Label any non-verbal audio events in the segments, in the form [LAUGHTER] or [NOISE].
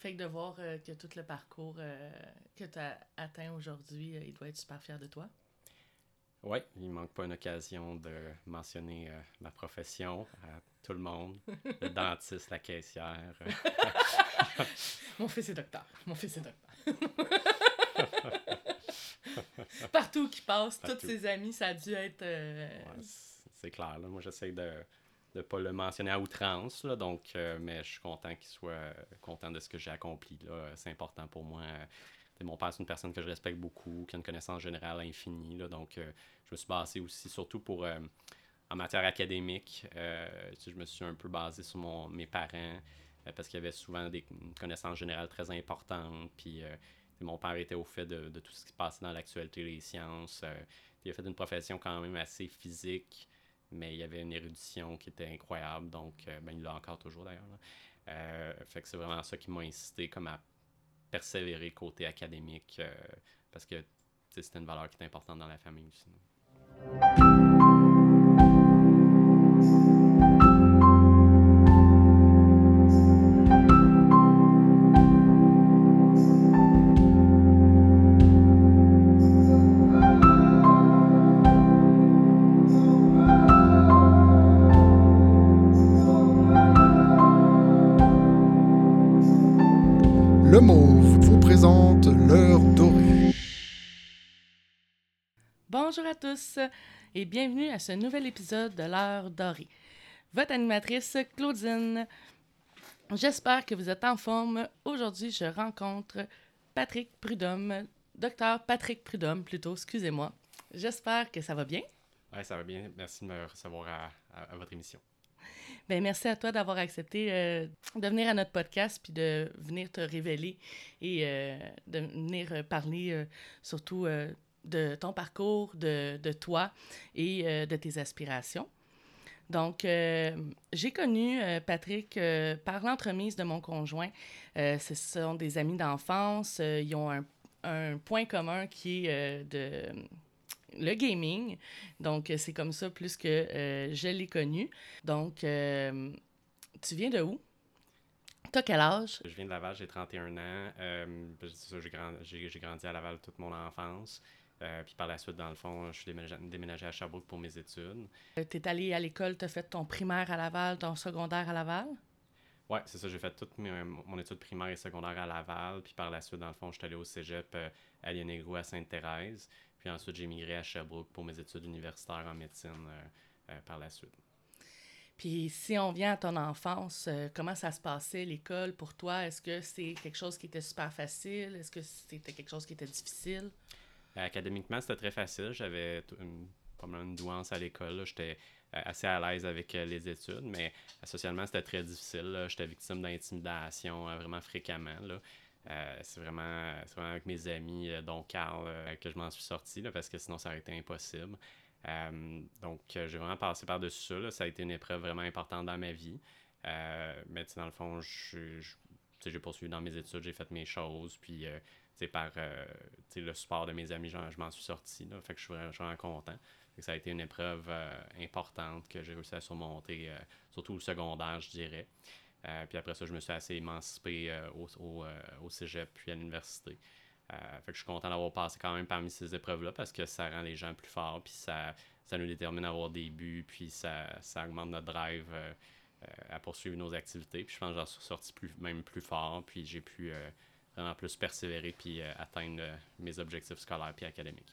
Fait que de voir euh, que tout le parcours euh, que tu as atteint aujourd'hui, euh, il doit être super fier de toi. Oui, il ne manque pas une occasion de mentionner ma profession à tout le monde. le [LAUGHS] dentiste, la caissière. [LAUGHS] Mon fils est docteur. Mon fils est docteur. [LAUGHS] Partout qui passe, tous ses amis, ça a dû être... c'est clair. Là. Moi, j'essaie de de pas le mentionner à outrance, là, donc, euh, mais je suis content qu'il soit euh, content de ce que j'ai accompli. C'est important pour moi. mon père, c'est une personne que je respecte beaucoup, qui a une connaissance générale infinie. Là, donc, euh, je me suis basé aussi, surtout pour en matière académique. je me suis un peu basé sur mon, mes parents parce qu'il y avait souvent des connaissances générales très importantes. Puis, mon père était au fait de, de, tout ce qui se passait dans l'actualité des sciences. il a fait une profession quand même assez physique mais il y avait une érudition qui était incroyable, donc euh, ben, il l'a encore toujours d'ailleurs. Euh, fait que c'est vraiment ça qui m'a incité comme à persévérer côté académique, euh, parce que c'était une valeur qui était importante dans la famille. Et bienvenue à ce nouvel épisode de l'heure dorée. Votre animatrice Claudine. J'espère que vous êtes en forme. Aujourd'hui, je rencontre Patrick Prudhomme, docteur Patrick Prudhomme plutôt, excusez-moi. J'espère que ça va bien. Oui, ça va bien. Merci de me recevoir à, votre émission. Ben, merci à toi d'avoir accepté euh, de venir à notre podcast puis de venir te révéler et euh, de venir parler euh, surtout de ton parcours, de, de toi et de tes aspirations. Donc, j'ai connu Patrick par l'entremise de mon conjoint. ce sont des amis d'enfance. ils ont un, un, point commun qui est de le gaming. Donc, c'est comme ça plus que je l'ai connu. Donc, tu viens de où? T'as quel âge? Je viens de Laval, j'ai 31 ans. j'ai grandi, grandi, à Laval toute mon enfance. Euh, puis par la suite, dans le fond, je suis déménagé, à Sherbrooke pour mes études. Euh, tu es allé à l'école, tu as fait ton primaire à Laval, ton secondaire à Laval? Oui, c'est ça. J'ai fait toute mon étude primaire et secondaire à Laval. Puis par la suite, dans le fond, je suis allé au cégep euh, à Lienegro à Sainte-Thérèse. Puis ensuite, j'ai migré à Sherbrooke pour mes études universitaires en médecine par la suite. Puis si on vient à ton enfance, comment ça se passait l'école pour toi? Est-ce que c'est quelque chose qui était super facile? Est-ce que c'était quelque chose qui était difficile? Académiquement, c'était très facile. J'avais une, pas mal une douance à l'école. J'étais euh, assez à l'aise avec euh, les études, mais euh, socialement, c'était très difficile. J'étais victime d'intimidation vraiment fréquemment. C'est vraiment, avec mes amis, dont Carl, que je m'en suis sorti, parce que sinon, ça aurait été impossible. donc, j'ai vraiment passé par-dessus ça. Ça a été une épreuve vraiment importante dans ma vie. mais dans le fond, j'ai poursuivi dans mes études, j'ai fait mes choses, puis par euh, le support de mes amis, je m'en suis sorti. Là, fait que je suis vraiment, content. ça a été une épreuve euh, importante que j'ai réussi à surmonter, euh, surtout au secondaire, je dirais. Puis après ça, je me suis assez émancipé au, au, au, cégep puis à l'université. fait que je suis content d'avoir passé quand même parmi ces épreuves-là parce que ça rend les gens plus forts, puis ça, ça nous détermine à avoir des buts, puis ça, ça augmente notre drive à poursuivre nos activités. Puis je pense que j'en suis sorti plus, même plus fort, puis j'ai pu vraiment plus persévérer puis euh, atteindre euh, mes objectifs scolaires puis académiques.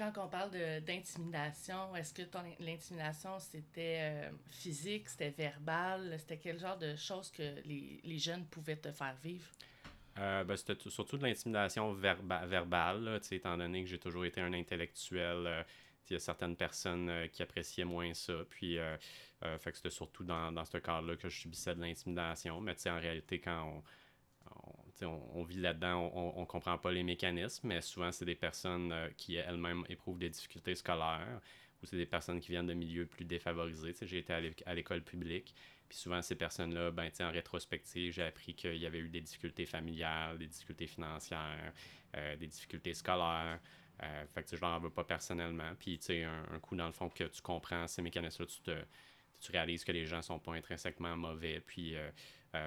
Quand on parle d'intimidation, est-ce que l'intimidation, c'était euh, physique, c'était verbal? C'était quel genre de choses que les, les jeunes pouvaient te faire vivre? ben, c'était surtout de l'intimidation verbale, étant donné que j'ai toujours été un intellectuel. il y a certaines personnes qui appréciaient moins ça. Puis euh, fait que c'était surtout dans, dans ce cadre-là que je subissais de l'intimidation. Mais en réalité, quand on, on, vit là-dedans, on, ne comprend pas les mécanismes, mais souvent, c'est des personnes euh, qui elles-mêmes éprouvent des difficultés scolaires ou c'est des personnes qui viennent de milieux plus défavorisés. J'ai été à l'école publique, puis souvent, ces personnes-là, ben, en rétrospective, j'ai appris qu'il y avait eu des difficultés familiales, des difficultés financières, euh, des difficultés scolaires. que je leur en veux pas personnellement. Puis, un, coup dans le fond que tu comprends ces mécanismes-là, tu te, tu réalises que les gens sont pas intrinsèquement mauvais. Puis,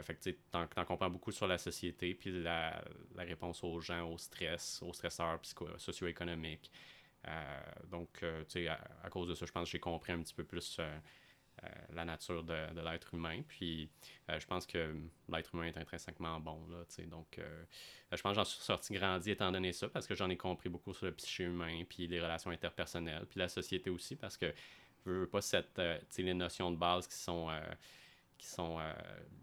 fait que tu en, comprends beaucoup sur la société, puis la, réponse aux gens, au stress, aux stresseurs socio-économiques. donc, tu sais, à, cause de ça, je pense que j'ai compris un petit peu plus euh, la nature de, l'être humain. Puis euh, je pense que l'être humain est intrinsèquement bon. Là, donc euh, je pense que j'en suis sorti grandi étant donné ça parce que j'en ai compris beaucoup sur le psyché humain, puis les relations interpersonnelles, puis la société aussi parce que je veux pas cette, les notions de base qui sont qui sont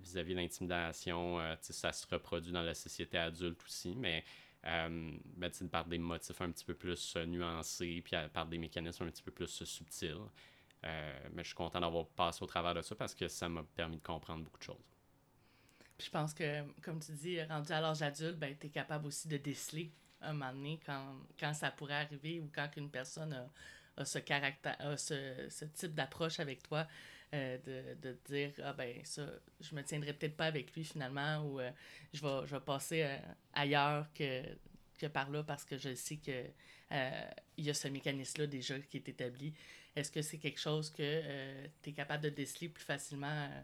vis-à-vis de l'intimidation, ça se reproduit dans la société adulte aussi, mais ben, par des motifs un petit peu plus nuancés, puis par des mécanismes un petit peu plus subtils. Euh, mais je suis content d'avoir passé au travers de ça parce que ça m'a permis de comprendre beaucoup de choses. je pense que, comme tu dis, rendu à l'âge adulte, ben, tu es capable aussi de déceler un moment donné quand, quand ça pourrait arriver ou quand une personne a, ce caractère, ce, ce type d'approche avec toi, euh, de, de dire ah ben ça je me tiendrai peut-être pas avec lui finalement ou euh, je vais je vais passer ailleurs que que par là parce que je sais que il y a ce mécanisme là déjà qui est établi est-ce que c'est quelque chose que euh, tu es capable de déceler plus facilement? Euh?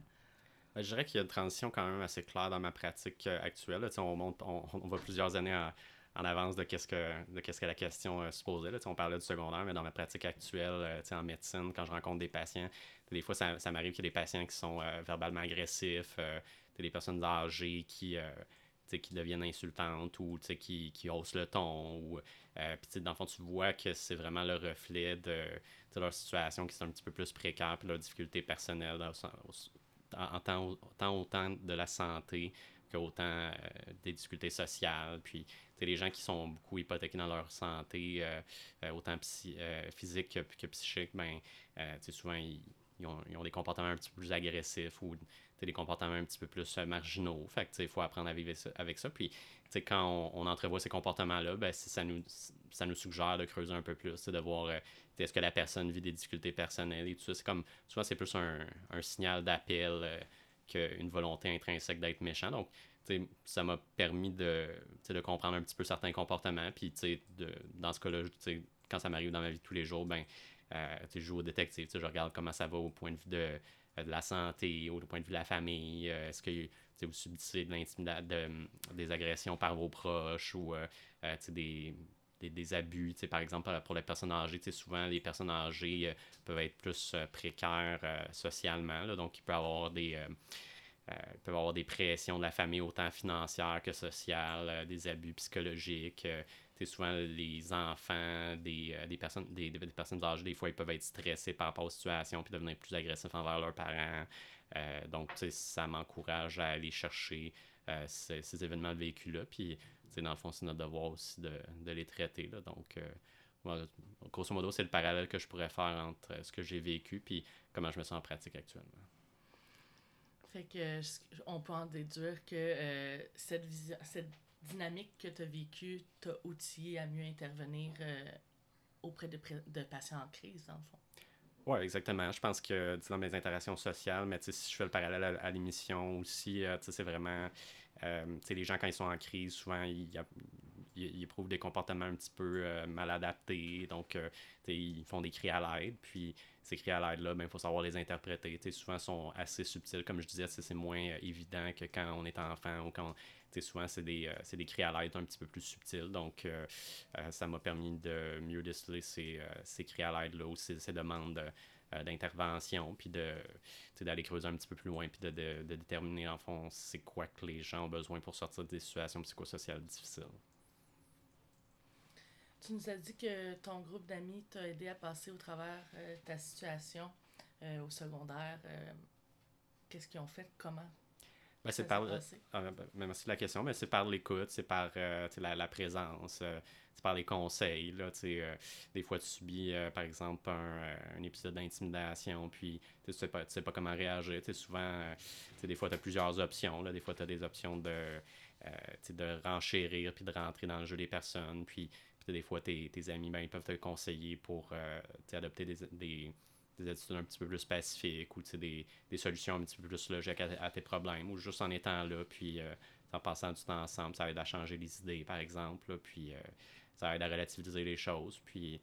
Ben, je dirais qu'il y a une transition quand même assez claire dans ma pratique euh, actuelle. on, monte, on, va plusieurs années en, avance de qu'est-ce que, de qu'est-ce que la question se posait. on parlait du secondaire, mais dans ma pratique actuelle, en médecine, quand je rencontre des patients, des fois, ça, ça m'arrive qu'il y ait des patients qui sont verbalement agressifs, des personnes âgées qui qui deviennent insultantes ou qui, qui haussent le ton. Ou, euh, puis dans le fond, tu vois que c'est vraiment le reflet de, leur situation qui est un petit peu plus précaire, puis leur difficulté personnelle, en, tant, autant de la santé qu'autant euh, des difficultés sociales. Puis les gens qui sont beaucoup hypothéqués dans leur santé, euh, autant physique que, que, psychique, ben, souvent ils, ont, ils, ont, des comportements un petit peu plus agressifs ou des comportements un petit peu plus euh, marginaux. Fait que, il faut apprendre à vivre avec ça. Puis, quand on, entrevoit ces comportements-là, ben, ça, nous, ça nous suggère de creuser un peu plus, de voir euh, est-ce que la personne vit des difficultés personnelles et tout ça. C'est comme, souvent, c'est plus un, signal d'appel euh, qu'une volonté intrinsèque d'être méchant. Donc, ça m'a permis de, de comprendre un petit peu certains comportements. Puis, de, dans ce cas-là, quand ça m'arrive dans ma vie de tous les jours, ben, je joue au détective, je regarde comment ça va au point de vue de euh, de la santé du point de vue de la famille? Euh, est-ce que vous subissez de l'intimidation, des agressions par vos proches ou euh, des, des, des, abus, par exemple pour les personnes âgées, souvent les personnes âgées peuvent être plus précaires socialement, donc il peut avoir des... peuvent avoir des pressions de la famille autant financières que sociales, des abus psychologiques, souvent les enfants des, euh, des personnes des, des, personnes âgées, des fois, ils peuvent être stressés par rapport aux situations puis devenir plus agressifs envers leurs parents. Euh, donc, ça m'encourage à aller chercher euh, ces, ces, événements de vécu-là. Puis, dans le fond, c'est notre devoir aussi de, de les traiter. Là. Donc, grosso modo, c'est le parallèle que je pourrais faire entre ce que j'ai vécu puis comment je me sens en pratique actuellement. Fait que on peut en déduire que cette vision, cette dynamique que tu as vécue t'a outillé à mieux intervenir euh, auprès de, de, patients en crise, dans le fond. Oui, exactement. Je pense que dans mes interactions sociales, mais si je fais le parallèle à, l'émission aussi, euh, c'est vraiment. Euh, les gens, quand ils sont en crise, souvent, ils, ils, éprouvent des comportements un petit peu mal adaptés. Donc, ils font des cris à l'aide. Puis, ces cris à l'aide-là, il ben, faut savoir les interpréter. souvent, ils sont assez subtils. Comme je disais, c'est moins évident que quand on est enfant ou quand souvent, c'est des, euh, des cris à l'aide un petit peu plus subtils. Donc, euh, euh, ça m'a permis de mieux déceler ces, ces cris à l'aide-là ou ces, demandes d'intervention, puis de, d'aller creuser un petit peu plus loin, puis de, de, déterminer, en fond, c'est quoi que les gens ont besoin pour sortir des situations psychosociales difficiles. Tu nous as dit que ton groupe d'amis t'a aidé à passer au travers de ta situation au secondaire. Qu'est-ce qu'ils ont fait? Comment? Ben, c'est par. Ah, ben, ben, merci de la question, mais c'est par l'écoute, c'est par euh, la, la, présence, euh, c'est par les conseils. Là, euh, des fois, tu subis, par exemple, un, un épisode d'intimidation, puis tu sais pas, sais pas comment réagir. souvent, des fois, tu as plusieurs options. Là, des fois, tu as des options de, de renchérir, puis de rentrer dans le jeu des personnes. Puis, des fois, tes, tes amis, ben, ils peuvent te conseiller pour adopter des, des des attitudes un petit peu plus pacifiques ou des, des solutions un petit peu plus logiques à, tes problèmes ou juste en étant là, puis euh, en passant du temps ensemble, ça aide à changer les idées, par exemple, puis euh, ça aide à relativiser les choses. Puis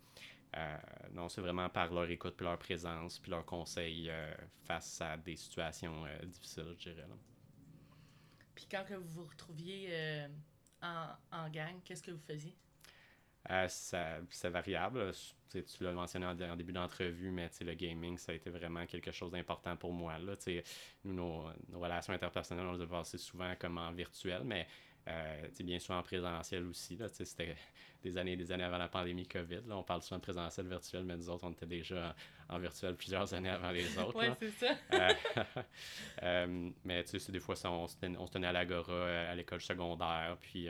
non, c'est vraiment par leur écoute, puis leur présence, puis leur conseil face à des situations difficiles, je dirais. Puis quand que vous vous retrouviez en, en gang, qu'est-ce que vous faisiez? Euh, c'est variable. tu l'as mentionné en, début d'entrevue, mais le gaming, ça a été vraiment quelque chose d'important pour moi. Là, nous, nos, relations interpersonnelles, on les a passées souvent comme en virtuel, mais euh, bien sûr en présentiel aussi. C'était des années et des années avant la pandémie COVID. Là, on parle souvent de présentiel virtuel, mais nous autres, on était déjà en, virtuel plusieurs années avant les [LAUGHS] autres. oui, c'est ça. euh, [LAUGHS] euh mais des fois, on, se tenait à l'agora à l'école secondaire, puis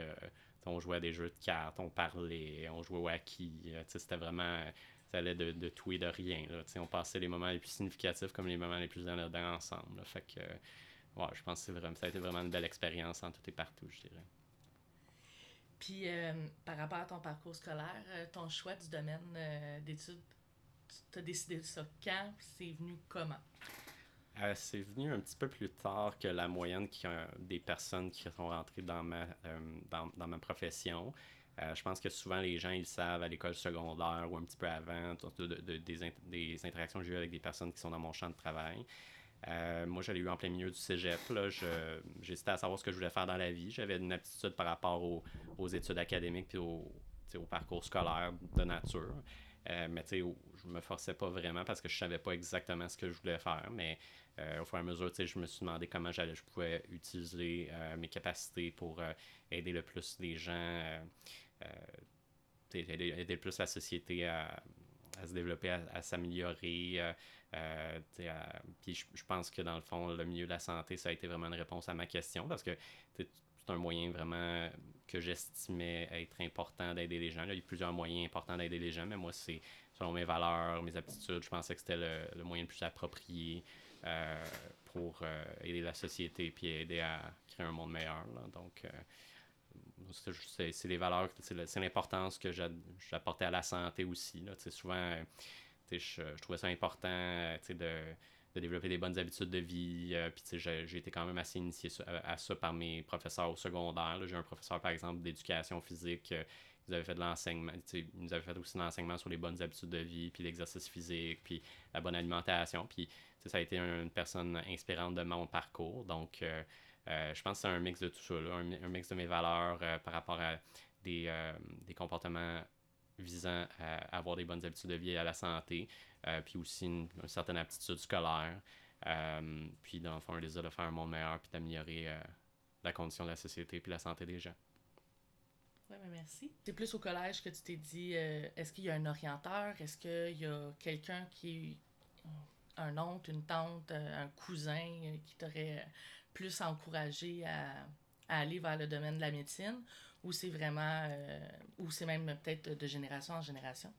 on jouait à des jeux de cartes, on parlait, on jouait au. Euh, c'était vraiment. Ça allait de, tout et de rien. Là, on passait les moments les plus significatifs comme les moments les plus anodins ensemble. Fait que. Ouais, je pense que vraiment, ça a été vraiment une belle expérience en tout et partout, je dirais. Puis, euh, par rapport à ton parcours scolaire, euh, ton choix du domaine d'études, tu as décidé de ça quand? C'est venu comment? Euh, c'est venu un petit peu plus tard que la moyenne des personnes qui sont rentrées dans ma, euh, dans, ma profession. Euh, je pense que souvent les gens ils savent à l'école secondaire ou un petit peu avant de, des, des, interactions que j'ai eues avec des personnes qui sont dans mon champ de travail. moi, j'allais eu en plein milieu du cégep. J'hésitais à savoir ce que je voulais faire dans la vie. J'avais une aptitude par rapport aux, aux études académiques et au, au parcours scolaire de nature. mais tu sais, je me forçais pas vraiment parce que je savais pas exactement ce que je voulais faire. Mais euh, au fur et à mesure, je me suis demandé comment je pouvais utiliser euh, mes capacités pour euh, aider le plus les gens, aider, le plus la société à, se développer, à, s'améliorer. puis je, pense que dans le fond, le milieu de la santé, ça a été vraiment une réponse à ma question parce que c'est un moyen vraiment que j'estimais être important d'aider les gens. il y a plusieurs moyens importants d'aider les gens, mais moi, c'est selon mes valeurs, mes aptitudes, je pensais que c'était le, moyen le plus approprié euh, pour euh, aider la société puis aider à créer un monde meilleur. Donc, euh, c'est les valeurs, c'est l'importance que j'apportais à la santé aussi. Là. Souvent, je, je, trouvais ça important de, de, développer des bonnes habitudes de vie. puis j'ai été quand même assez initié à, ça par mes professeurs au secondaire. J'ai un professeur, par exemple, d'éducation physique ils avaient fait de l'enseignement, ils nous avaient fait aussi de l'enseignement sur les bonnes habitudes de vie, puis l'exercice physique, puis la bonne alimentation. Puis ça a été une personne inspirante de mon parcours. Donc, euh, euh, je pense que c'est un mix de tout ça, un, mix de mes valeurs euh, par rapport à des, des comportements visant à avoir des bonnes habitudes de vie et à la santé, puis aussi une, certaine aptitude scolaire. puis, dans le fond, un désir de faire un monde meilleur, puis d'améliorer la condition de la société, puis la santé des gens. Oui, mais merci. C'est plus au collège que tu t'es dit, euh, est-ce qu'il y a un orienteur? Est-ce qu'il y a quelqu'un qui un oncle, une tante, euh, un cousin euh, qui t'aurait plus encouragé à, aller vers le domaine de la médecine? Ou c'est vraiment, ou c'est même peut-être de génération en génération?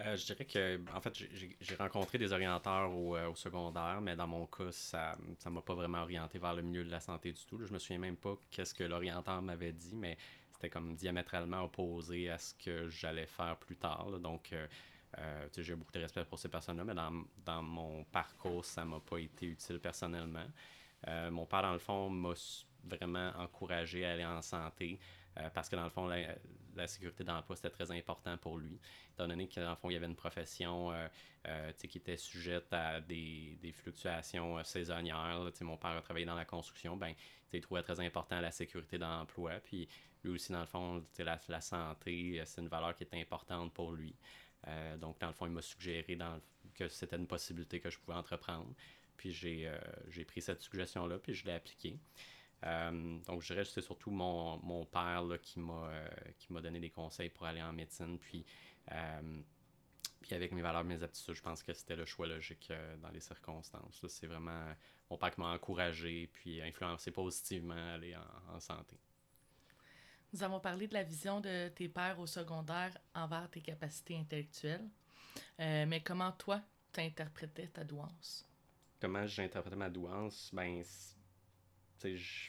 je dirais que, en fait, j'ai rencontré des orienteurs au, secondaire, mais dans mon cas, ça ne m'a pas vraiment orienté vers le milieu de la santé du tout. Je me souviens même pas qu'est-ce que l'orienteur m'avait dit, mais c'était comme diamétralement opposé à ce que j'allais faire plus tard. Donc, euh, euh, j'ai beaucoup de respect pour ces personnes-là, mais dans, dans, mon parcours, ça m'a pas été utile personnellement. Euh, mon père, dans le fond, m'a vraiment encouragé à aller en santé parce que, dans le fond, la, sécurité d'emploi, c'était très important pour lui. Étant donné que, y avait une profession qui était sujette à des, des fluctuations saisonnières. mon père a travaillé dans la construction, ben, il trouvait très important la sécurité d'emploi. Puis lui aussi, dans le fond, la, la santé, euh, c'est une valeur qui est importante pour lui. Euh, donc, dans le fond, il m'a suggéré que c'était une possibilité que je pouvais entreprendre. Puis j'ai euh, pris cette suggestion-là, puis je l'ai appliquée. donc, je dirais que c'est surtout mon, mon père là, qui m'a donné des conseils pour aller en médecine. Puis, puis avec mes valeurs, mes aptitudes, je pense que c'était le choix logique dans les circonstances. C'est vraiment mon père qui m'a encouragé puis influencé positivement à aller en santé. Nous avons parlé de la vision de tes pères au secondaire envers tes capacités intellectuelles. Euh, mais comment toi, tu interprétais ta douance? Comment j'interprétais ma douance? Ben,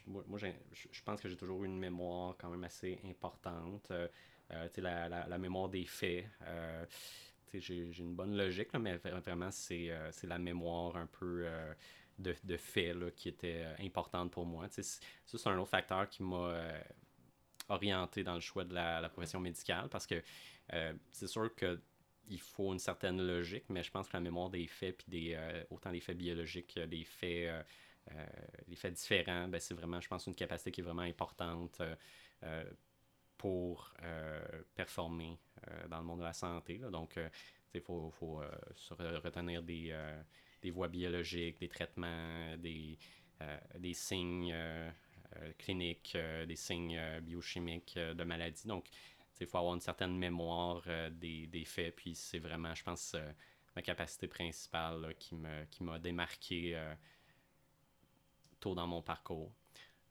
moi, moi je pense que j'ai toujours eu une mémoire quand même assez importante. Euh, euh la, la, la, mémoire des faits. Euh, j'ai une bonne logique, là, mais vraiment, c'est la mémoire un peu de, de faits qui était importante pour moi. Ça, c'est un autre facteur qui m'a orienté dans le choix de la, profession médicale parce que euh, c'est sûr que il faut une certaine logique, mais je pense que la mémoire des faits, puis des, euh, autant des faits biologiques que des faits, euh, les faits différents, ben, c'est vraiment, je pense, une capacité qui est vraiment importante pour performer dans le monde de la santé. Donc, il faut, faut retenir des, des voies biologiques, des traitements, des, des signes cliniques, des signes biochimiques de maladies. Donc, il faut avoir une certaine mémoire euh, des, des, faits, puis c'est vraiment, je pense, euh, ma capacité principale qui m'a qui démarqué euh, tôt dans mon parcours.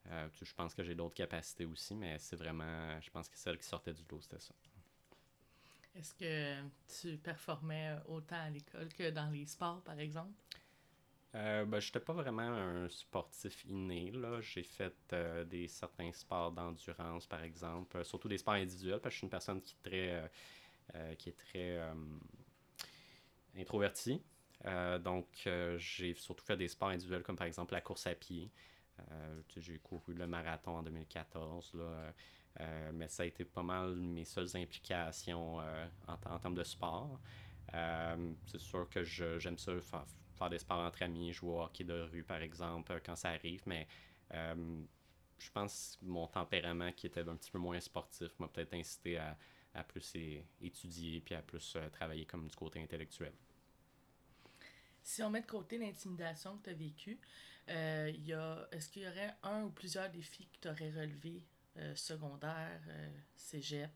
je pense que j'ai d'autres capacités aussi, mais c'est vraiment, je pense que celle qui sortait du lot, c'était ça. Est-ce que tu performais autant à l'école que dans les sports, par exemple? Euh, ben, je n'étais pas vraiment un sportif inné. Là. J'ai fait euh, des certains sports d'endurance, par exemple, euh, surtout des sports individuels, parce que je suis une personne qui est très, euh, qui est très introvertie. donc, j'ai surtout fait des sports individuels, comme par exemple la course à pied. j'ai couru le marathon en 2014. Là, mais ça a été pas mal mes seules implications en, en, termes de sport. c'est sûr que j'aime ça faire, faire des sports entre amis, jouer au hockey de rue, par exemple, euh, quand ça arrive. Mais euh, je pense que mon tempérament, qui était un petit peu moins sportif, m'a peut-être incité à, à plus étudier puis à plus euh, travailler comme du côté intellectuel. Si on met de côté l'intimidation que tu as vécue, euh, est-ce qu'il y aurait un ou plusieurs défis que tu aurais relevés, secondaire, cégep?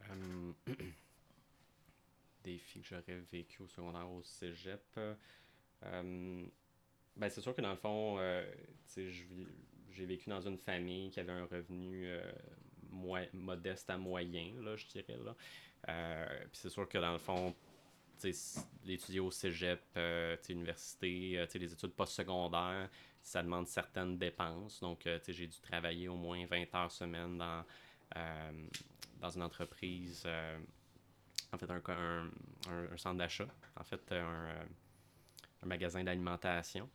[CLEARS THROAT] défis que j'aurais vécu au secondaire au cégep. Euh, ben c'est sûr que dans le fond, euh, j'ai vécu dans une famille qui avait un revenu euh, modeste à moyen, là, je dirais. Là. Puis c'est sûr que dans le fond, l'étudier au cégep, université, les études postsecondaires, ça demande certaines dépenses. Donc, j'ai dû travailler au moins 20 heures semaine dans, dans une entreprise en fait un, centre d'achat, en fait un, un magasin d'alimentation.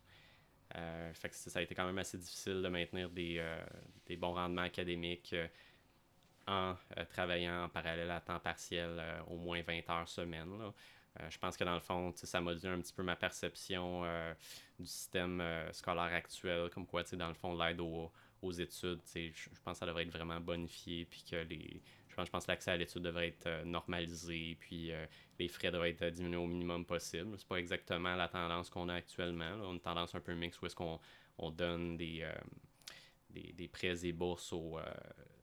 Euh, ça a été quand même assez difficile de maintenir des, euh, bons rendements académiques euh, en travaillant en parallèle à temps partiel au moins 20 heures semaine. je pense que dans le fond, ça dit un petit peu ma perception du système scolaire actuel, comme quoi, dans le fond, l'aide aux, aux études, je pense que ça devrait être vraiment bonifié, puis que les, je pense, que l'accès à l'étude devrait être euh, normalisé, puis euh, les frais devraient être diminués au minimum possible. C'est pas exactement la tendance qu'on a actuellement. On a une tendance un peu mixte où est-ce qu'on on donne des, euh, des, prêts et bourses aux,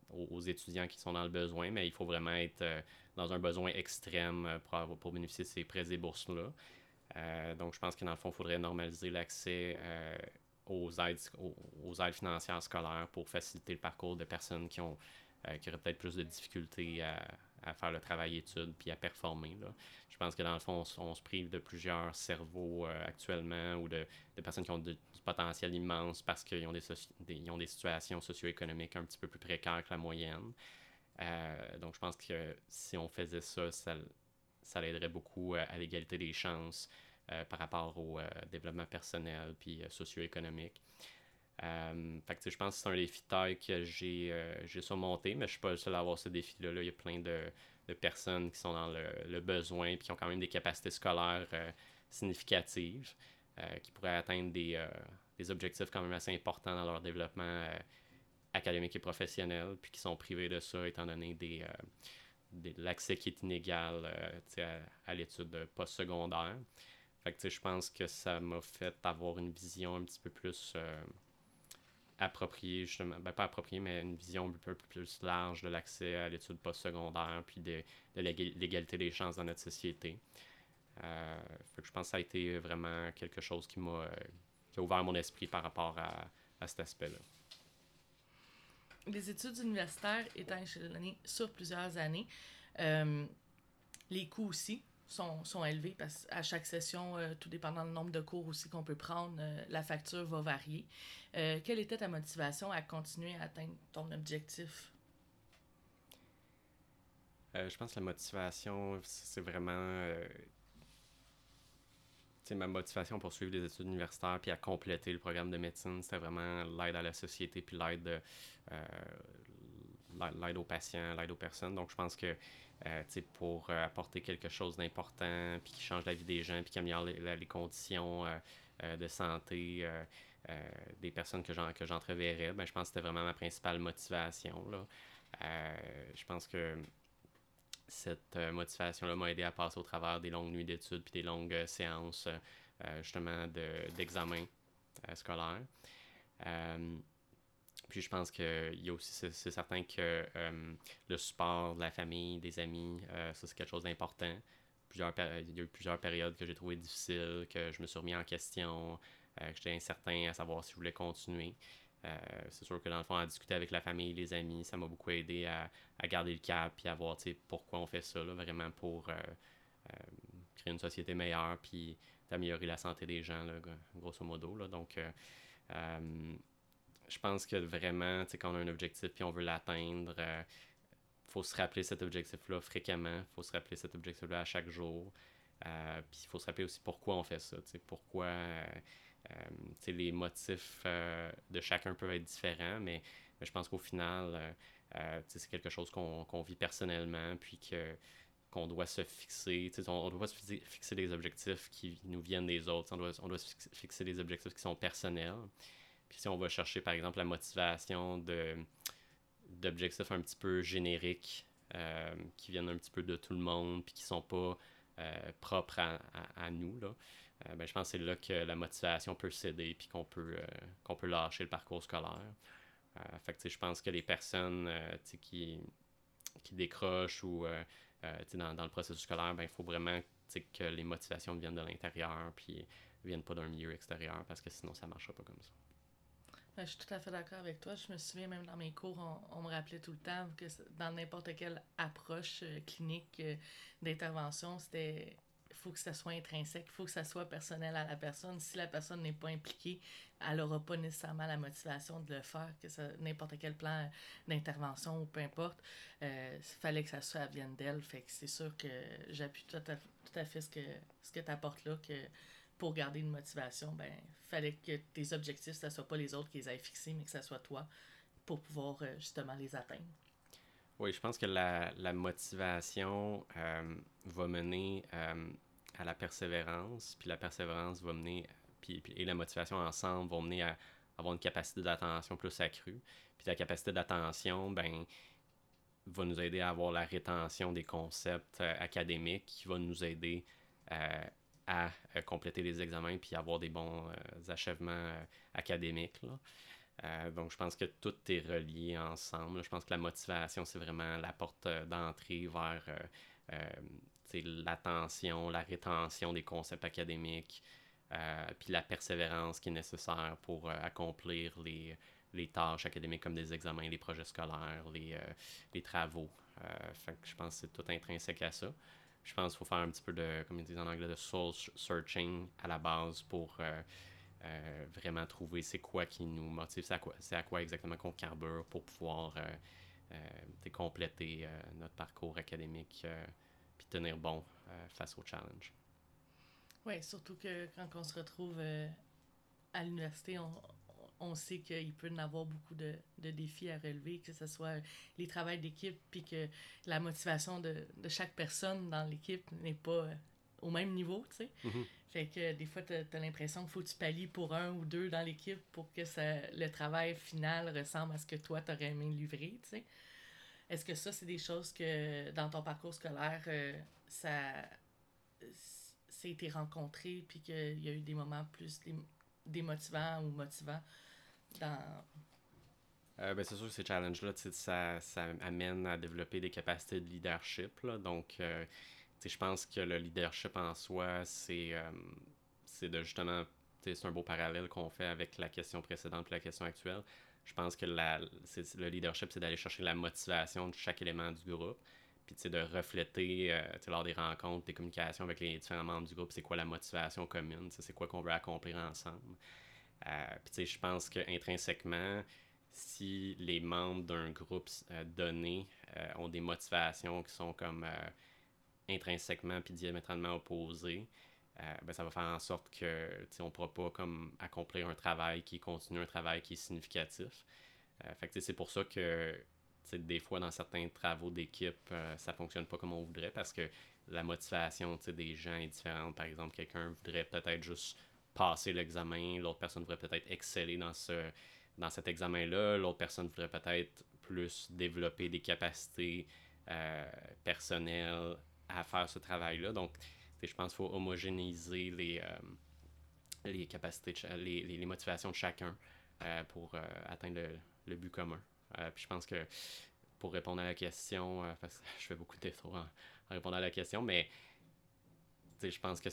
aux, étudiants qui sont dans le besoin, mais il faut vraiment être dans un besoin extrême pour, pour bénéficier de ces prêts et bourses-là. donc, je pense que dans le fond, il faudrait normaliser l'accès aux aides, aux, aides financières scolaires pour faciliter le parcours de personnes qui, ont, euh, qui auraient peut-être plus de difficultés à, à, faire le travail études puis à performer. Là. Je pense que dans le fond, on, se prive de plusieurs cerveaux euh, actuellement ou de, de, personnes qui ont du potentiel immense parce qu'ils ont des, des, ont des situations socio-économiques un petit peu plus précaires que la moyenne. Euh, donc, je pense que si on faisait ça, ça, ça aiderait beaucoup à l'égalité des chances euh, par rapport au euh, développement personnel puis euh, fait que, je pense que c'est un défi de taille que j'ai surmonté, mais je suis pas le seul à avoir ce défi-là. Il y a plein de, de, personnes qui sont dans le, le, besoin et qui ont quand même des capacités scolaires significatives, qui pourraient atteindre des, des, objectifs quand même assez importants dans leur développement académique et professionnel, puis qui sont privés de ça étant donné des, l'accès qui est inégal à, à l'étude postsecondaire je pense que ça m'a fait avoir une vision un petit peu plus euh, appropriée, justement. Ben, pas appropriée, mais une vision un peu plus large de l'accès à l'étude postsecondaire puis de, l'égalité des chances dans notre société. Euh, je pense que ça a été vraiment quelque chose qui m'a qui a ouvert mon esprit par rapport à, à cet aspect-là. Les études universitaires étant échelonnées sur plusieurs années, euh, les coûts aussi sont, élevés parce qu'à chaque session, euh, tout dépendant du nombre de cours aussi qu'on peut prendre, euh, la facture va varier. Euh, quelle était ta motivation à continuer à atteindre ton objectif? je pense que la motivation, c'est vraiment. ma motivation pour suivre des études universitaires puis à compléter le programme de médecine, c'était vraiment l'aide à la société puis l'aide l'aide aux patients, l'aide aux personnes. Donc, je pense que euh, pour euh, apporter quelque chose d'important, puis qui change la vie des gens, puis qui améliore les, conditions de santé des personnes que j'entreverrais, ben, je pense que c'était vraiment ma principale motivation. Là. je pense que cette motivation-là m'a aidé à passer au travers des longues nuits d'études puis des longues séances justement d'examen scolaire. Puis je pense qu'il y a aussi, c'est certain que euh, le support de la famille, des amis, euh, ça c'est quelque chose d'important. Plusieurs, il y a eu plusieurs périodes que j'ai trouvé difficiles, que je me suis remis en question, euh, que j'étais incertain à savoir si je voulais continuer. c'est sûr que dans le fond, à discuter avec la famille, les amis, ça m'a beaucoup aidé à, garder le cap puis à voir pourquoi on fait ça, vraiment pour créer une société meilleure puis d'améliorer la santé des gens, grosso modo. Là. Donc, je pense que vraiment, quand on a un objectif puis on veut l'atteindre, il euh, faut se rappeler cet objectif-là fréquemment. Faut se rappeler cet objectif-là à chaque jour. Euh, puis il faut se rappeler aussi pourquoi on fait ça. Pourquoi euh, les motifs de chacun peuvent être différents, mais, je pense qu'au final, c'est quelque chose qu'on vit personnellement, puis que qu'on doit se fixer. On, on doit se fixer des objectifs qui nous viennent des autres. On doit, on doit se fixer des objectifs qui sont personnels. Puis si on va chercher, par exemple, la motivation d'objectifs un petit peu génériques euh, qui viennent un petit peu de tout le monde puis qui sont pas euh, propres à, nous là, euh, ben, je pense que c'est là que la motivation peut céder puis qu'on peut qu'on peut lâcher le parcours scolaire. fait que, je pense que les personnes qui, qui décrochent ou dans, dans, le processus scolaire, ben, il faut vraiment que les motivations viennent de l'intérieur puis viennent pas d'un milieu extérieur parce que sinon ça ne marchera pas comme ça. Ben, je suis tout à fait d'accord avec toi. Je me souviens même dans mes cours, on, me rappelait tout le temps que dans n'importe quelle approche euh, clinique euh, d'intervention, c'était faut que ça soit intrinsèque, il faut que ça soit personnel à la personne. Si la personne n'est pas impliquée, elle n'aura pas nécessairement la motivation de le faire, que ça n'importe quel plan d'intervention ou peu importe. Il euh, fallait que ça, soit vienne d'elle. Fait que c'est sûr que j'appuie tout à, tout à fait ce que, ce que tu apportes là, que pour garder une motivation, ben fallait que tes objectifs, ne soit pas les autres qui les aient fixés, mais que ce soit toi pour pouvoir euh, justement les atteindre. Oui, je pense que la, la motivation euh, va mener euh, à la persévérance, puis la persévérance va mener, puis, et la motivation ensemble vont mener à avoir une capacité d'attention plus accrue. Puis la capacité d'attention, ben va nous aider à avoir la rétention des concepts académiques, qui va nous aider à euh, compléter les examens puis avoir des bons euh, achèvements euh, académiques. donc, je pense que tout est relié ensemble. Je pense que la motivation, c'est vraiment la porte d'entrée vers l'attention, la rétention des concepts académiques, puis la persévérance qui est nécessaire pour accomplir les, les, tâches académiques comme des examens, les projets scolaires, les, les travaux. je pense que c'est tout intrinsèque à ça je pense qu'il faut faire un petit peu de, comme ils disent en anglais, de soul searching à la base pour euh, euh, vraiment trouver c'est quoi qui nous motive, c'est à quoi, à quoi exactement qu'on carbure pour pouvoir euh, compléter notre parcours académique puis tenir bon face au challenge. Oui, surtout que quand on se retrouve à l'université, on, on sait qu'il peut y avoir beaucoup de, défis à relever, que ce soit les travails d'équipe, puis que la motivation de, chaque personne dans l'équipe n'est pas euh, au même niveau, tu sais. Mm-hmm. Fait que des fois, tu as, l'impression qu'il faut que tu pallies pour un ou deux dans l'équipe pour que ça, le travail final ressemble à ce que toi, tu aurais aimé livrer, tu sais. Est-ce que ça, c'est des choses que dans ton parcours scolaire, euh, ça, ça a été rencontré, puis qu'il y a eu des moments plus démotivants ou motivants euh, ben, c'est sûr que ces challenges-là, ça, ça amène à développer des capacités de leadership. Là. Donc, euh, je pense que le leadership en soi, c'est euh, de justement, c'est un beau parallèle qu'on fait avec la question précédente et la question actuelle. Je pense que la, le leadership, c'est d'aller chercher la motivation de chaque élément du groupe, puis de refléter lors des rencontres, des communications avec les différents membres du groupe, c'est quoi la motivation commune, c'est quoi qu'on veut accomplir ensemble. Euh, puis je pense qu'intrinsèquement, si les membres d'un groupe euh, donné euh, ont des motivations qui sont comme intrinsèquement puis diamétralement opposées, ben, ça va faire en sorte que on ne pourra pas comme accomplir un travail qui continue, un travail qui est significatif. fait c'est pour ça que des fois, dans certains travaux d'équipe, ça fonctionne pas comme on voudrait parce que la motivation des gens est différente. Par exemple, quelqu'un voudrait peut-être juste passer l'examen, l'autre personne voudrait peut-être exceller dans, ce, dans cet examen-là, l'autre personne voudrait peut-être plus développer des capacités euh, personnelles à faire ce travail-là. Donc, je pense qu'il faut homogénéiser les, euh, les capacités, les, les, motivations de chacun euh, pour atteindre le, le, but commun. puis je pense que pour répondre à la question, parce que [LAUGHS] je fais beaucoup de détours en, en répondant à la question, mais je pense que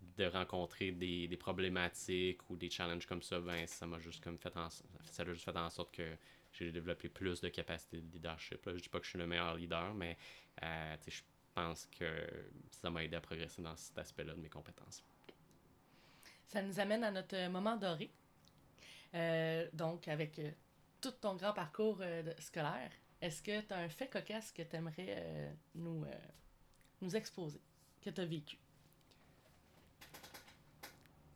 de rencontrer des, des, problématiques ou des challenges comme ça, ben, ça m'a juste comme fait en, ça a juste fait en sorte que j'ai développé plus de capacités de leadership. Là. Je dis pas que je suis le meilleur leader, mais euh, je pense que ça m'a aidé à progresser dans cet aspect-là de mes compétences. Ça nous amène à notre moment doré. Euh, donc, avec euh, tout ton grand parcours scolaire, est-ce que tu as un fait cocasse que tu aimerais nous, nous exposer, que tu as vécu?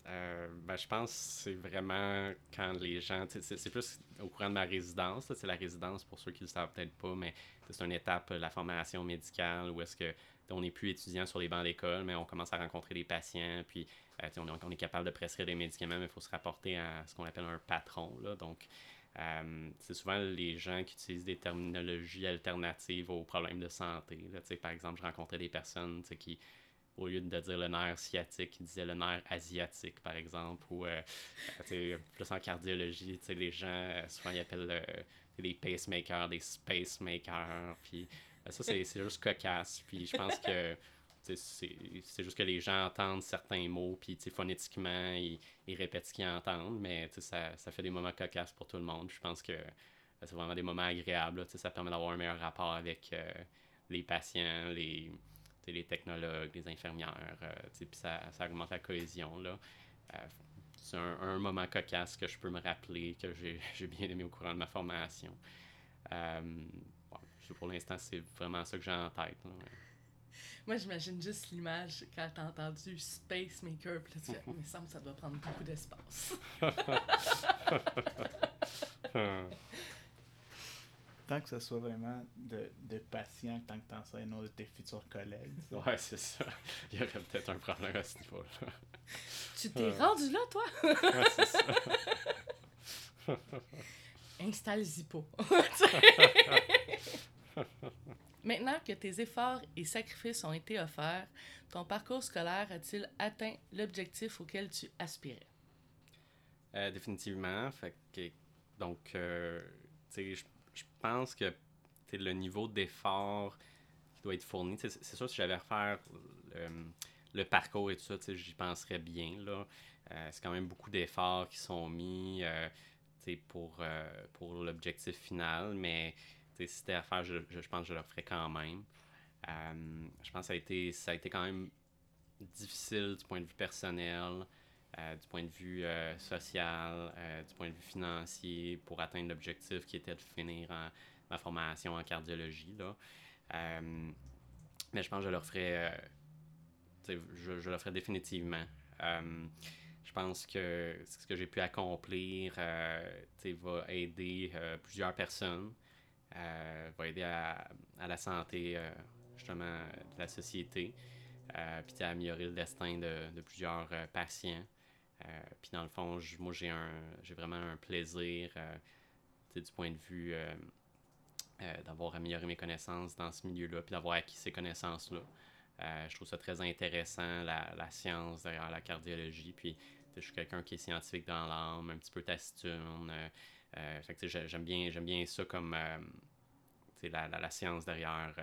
Euh, ben, je pense que c'est vraiment quand les gens. C'est plus au courant de ma résidence. C'est la résidence, pour ceux qui ne le savent peut-être pas, mais c'est une étape, la formation médicale, où est-ce que on n'est plus étudiant sur les bancs d'école, mais on commence à rencontrer des patients, puis euh, on, est, on, est, capable de prescrire des médicaments, mais il faut se rapporter à ce qu'on appelle un patron. Là, donc, euh, c'est souvent les gens qui utilisent des terminologies alternatives aux problèmes de santé. Là, par exemple, je rencontrais des personnes qui au lieu de dire le nerf sciatique, il disait le nerf asiatique, par exemple, ou euh, plus en cardiologie, les gens, euh, souvent, ils appellent euh, des pacemakers, des spacemakers, puis ça, c'est juste cocasse, puis je pense que c'est juste que les gens entendent certains mots, puis phonétiquement, ils, ils, répètent ce qu'ils entendent, mais ça, ça fait des moments cocasses pour tout le monde. Je pense que c'est vraiment des moments agréables. ça permet d'avoir un meilleur rapport avec les patients, les, les technologues, les infirmières, euh, puis ça, ça, augmente la cohésion. Là. Euh, c'est un, moment cocasse que je peux me rappeler, que j'ai [LAUGHS] bien aimé au courant de ma formation. Euh, pour l'instant, c'est vraiment ça que j'ai en tête. Moi, j'imagine juste l'image quand t'as entendu Space Maker, puis là, tu fais, [LAUGHS] il me semble que ça doit prendre beaucoup d'espace. [LAUGHS] tant que ce soit vraiment de, de patient, tant que t'enseignes non de tes futurs collègues. Ouais, c'est ça. Il y aurait peut-être un problème à ce niveau-là. Tu t'es euh. rendu là, toi? ouais, c'est ça. [LAUGHS] Installe Zippo. [LAUGHS] Maintenant que tes efforts et sacrifices ont été offerts, ton parcours scolaire a-t-il atteint l'objectif auquel tu aspirais? Euh, définitivement. Fait que, donc, euh, tu sais, je pense que le niveau d'effort qui doit être fourni, c'est sûr, si j'avais à refaire euh, le parcours et tout ça, j'y penserais bien. Euh, c'est quand même beaucoup d'efforts qui sont mis euh, pour, pour l'objectif final, mais si c'était à faire, je, je, pense que je le ferais quand même. je pense que ça a, été, ça a été quand même difficile du point de vue personnel. Euh, du point de vue euh, social, euh, du point de vue financier, pour atteindre l'objectif qui était de finir ma formation en cardiologie. Là. mais je pense que je le ferai, je, le ferai définitivement. je pense que ce que j'ai pu accomplir va aider plusieurs personnes, va aider à, à la santé justement de la société, puis à améliorer le destin de, de plusieurs patients. Euh, puis dans le fond, moi, j'ai un j'ai vraiment un plaisir euh, du point de vue euh, d'avoir amélioré mes connaissances dans ce milieu-là, puis d'avoir acquis ces connaissances-là. je trouve ça très intéressant, la, la, science derrière la cardiologie. Puis je suis quelqu'un qui est scientifique dans l'âme, un petit peu taciturne. fait j'aime bien, j'aime bien ça comme la, la, la, science derrière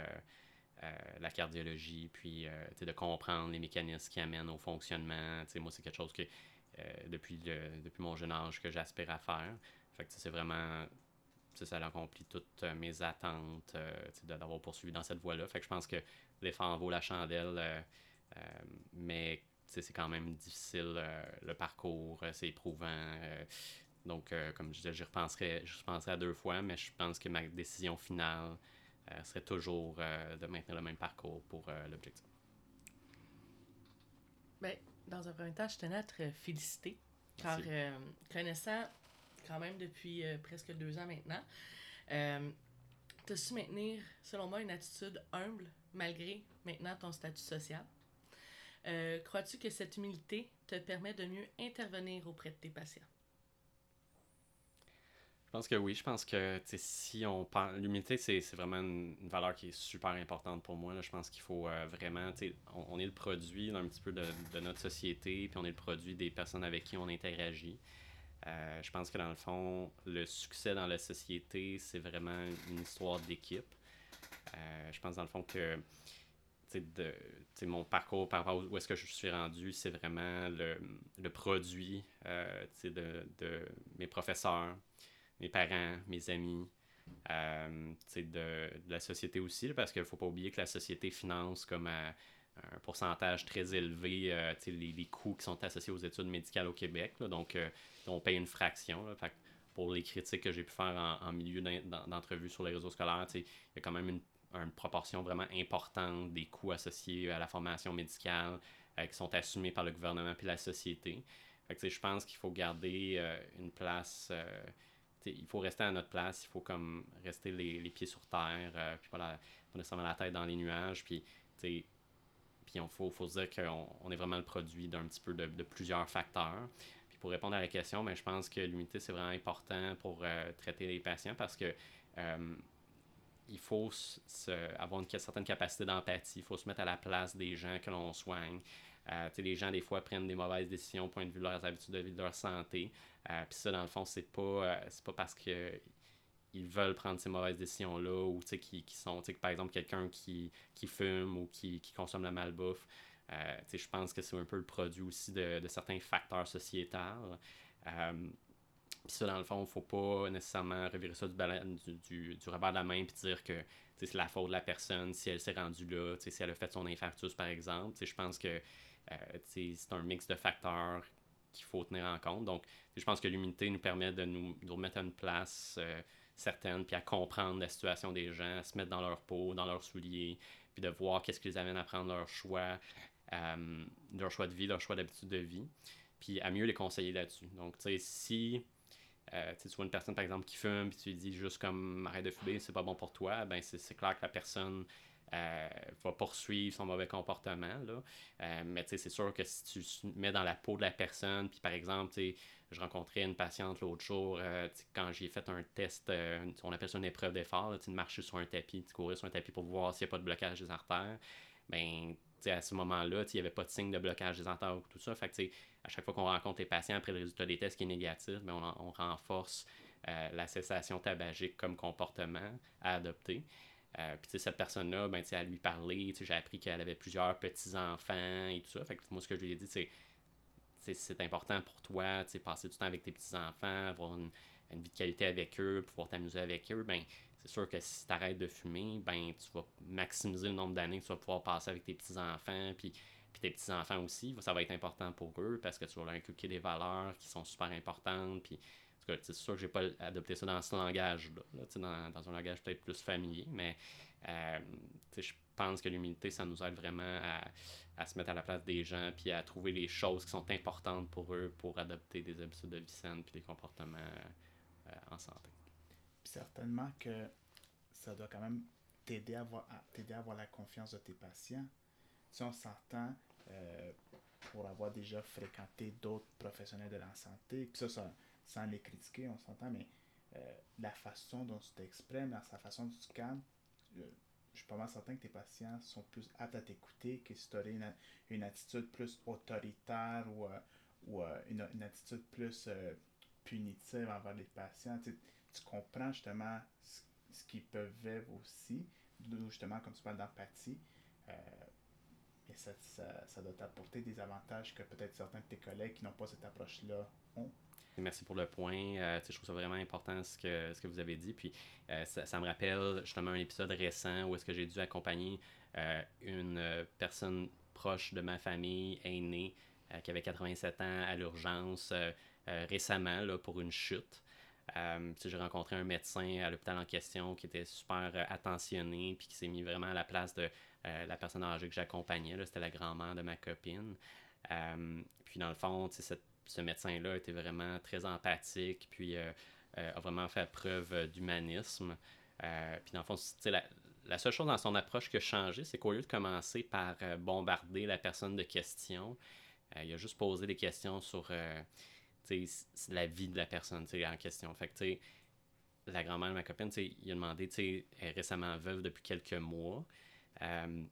la cardiologie, puis de comprendre les mécanismes qui amènent au fonctionnement. moi, c'est quelque chose que depuis, depuis mon jeune âge que j'aspire à faire. Fait que c'est vraiment ça a accompli toutes euh, mes attentes euh, d'avoir poursuivi dans cette voie-là. Fait que je pense que l'effort en vaut la chandelle, mais c'est quand même difficile le parcours, c'est éprouvant. donc, comme je disais, je repenserai, je repenserai à deux fois, mais je pense que ma décision finale serait toujours de maintenir le même parcours pour l'objectif. Ben, dans un premier temps, je tenais à te féliciter, car euh, connaissant quand même depuis euh, presque deux ans maintenant, euh, tu as su maintenir, selon moi, une attitude humble malgré maintenant ton statut social. Crois-tu que cette humilité te permet de mieux intervenir auprès de tes patients? Je pense que oui. Je pense que si on parle. L'humilité, c'est vraiment une, valeur qui est super importante pour moi. Là. Je pense qu'il faut euh, vraiment. On, on, est le produit un petit peu de, de, notre société, puis on est le produit des personnes avec qui on interagit. Euh, je pense que dans le fond, le succès dans la société, c'est vraiment une histoire d'équipe. Euh, je pense dans le fond que de, mon parcours par rapport où est-ce que je suis rendu, c'est vraiment le, le produit de, de mes professeurs, mes parents, mes amis, euh, de, de, la société aussi, parce qu'il ne faut pas oublier que la société finance comme un pourcentage très élevé euh, les, les, coûts qui sont associés aux études médicales au Québec. donc, euh, on paye une fraction. pour les critiques que j'ai pu faire en, milieu d'entrevue sur les réseaux scolaires, il y a quand même une, une, proportion vraiment importante des coûts associés à la formation médicale qui sont assumés par le gouvernement et la société. je pense qu'il faut garder une place il faut rester à notre place, il faut comme rester les, les pieds sur terre, euh, puis voilà, pas nécessairement la tête dans les nuages, puis il faut, faut se dire qu'on on est vraiment le produit d'un petit peu de, plusieurs facteurs. Puis pour répondre à la question, ben, je pense que l'humilité, c'est vraiment important pour euh, traiter les patients parce que euh, il faut se, avoir une certaine capacité d'empathie, il faut se mettre à la place des gens que l'on soigne. Les gens, des fois, prennent des mauvaises décisions au point de vue de leurs habitudes de vie, de leur santé. Euh, Puis ça, dans le fond, c'est pas, euh, pas parce que ils veulent prendre ces mauvaises décisions-là ou qui, qui sont, par exemple, quelqu'un qui, qui fume ou qui, qui consomme la malbouffe. Euh, je pense que c'est un peu le produit aussi de, de certains facteurs sociétals. Puis ça, dans le fond, il faut pas nécessairement revirer ça du, du, du, du revers de la main puis dire que c'est la faute de la personne si elle s'est rendue là, si elle a fait son infarctus, par exemple. Je pense que euh, c'est un mix de facteurs qu'il faut tenir en compte. Donc, je pense que l'humilité nous permet de nous, de remettre à une place euh, certaine, puis à comprendre la situation des gens, à se mettre dans leur peau, dans leurs souliers, puis de voir qu'est-ce qui les amène à prendre leur choix, euh, leur choix de vie, leur choix d'habitude de vie, puis à mieux les conseiller là-dessus. Donc, tu sais, si tu vois une personne, par exemple, qui fume, puis tu lui dis juste comme arrête de fumer, c'est pas bon pour toi, ben c'est clair que la personne euh, va poursuivre son mauvais comportement. Là. Euh, mais c'est sûr que si tu te mets dans la peau de la personne, puis par exemple, je rencontrais une patiente l'autre jour, euh, quand j'ai fait un test, on appelle ça une épreuve d'effort, de marcher sur un tapis, de courir sur un tapis pour voir s'il n'y a pas de blocage des artères. Ben, à ce moment-là, il n'y avait pas de signe de blocage des artères ou tout ça. Fait à chaque fois qu'on rencontre les patients après le résultat des tests qui est négatif, ben, on renforce la cessation tabagique comme comportement à adopter. Euh, puis cette personne-là, ben, à lui parler, j'ai appris qu'elle avait plusieurs petits-enfants et tout ça. Fait que moi, ce que je lui ai dit, c'est c'est important pour toi, passer du temps avec tes petits-enfants, avoir une, vie de qualité avec eux, pouvoir t'amuser avec eux, ben c'est sûr que si tu arrêtes de fumer, ben tu vas maximiser le nombre d'années que tu vas pouvoir passer avec tes petits-enfants, puis, puis tes petits-enfants aussi, ça va être important pour eux parce que tu vas leur inculquer des valeurs qui sont super importantes, puis c'est sûr que j'ai pas adopté ça dans ce langage-là, dans, un langage peut-être plus familier, mais euh, je pense que l'humilité, ça nous aide vraiment à, se mettre à la place des gens, puis à trouver les choses qui sont importantes pour eux pour adopter des habitudes de vie saine puis des comportements euh, en santé. certainement que ça doit quand même t'aider à avoir, à, avoir la confiance de tes patients. Si on s'entend, euh, pour avoir déjà fréquenté d'autres professionnels de la santé, sans les critiquer, on s'entend, mais euh, la façon dont tu t'exprimes, sa façon dont tu calmes, je suis pas mal certain que tes patients sont plus aptes à t'écouter que si tu aurais une, attitude plus autoritaire ou, euh, ou euh, une, attitude plus punitive envers les patients. Tu, comprends justement ce, qu'ils peuvent vivre aussi, justement, comme tu parles d'empathie. et ça, ça, ça doit t'apporter des avantages que peut-être certains de tes collègues qui n'ont pas cette approche-là ont. Merci pour le point. Euh, je trouve ça vraiment important ce que, ce que vous avez dit. Puis euh, ça, me rappelle justement un épisode récent où est-ce que j'ai dû accompagner euh, une personne proche de ma famille aînée qui avait 87 ans à l'urgence récemment là, pour une chute. j'ai rencontré un médecin à l'hôpital en question qui était super attentionné puis qui s'est mis vraiment à la place de la personne âgée que j'accompagnais. C'était la grand-mère de ma copine. puis dans le fond, cette ce médecin-là était vraiment très empathique, puis euh, euh, a vraiment fait preuve d'humanisme. puis dans le fond, la, la seule chose dans son approche qui a changé, c'est qu'au lieu de commencer par bombarder la personne de questions, il a juste posé des questions sur la vie de la personne en question. Fait que, la grand-mère de ma copine, il a demandé, elle est récemment veuve depuis quelques mois. Euh,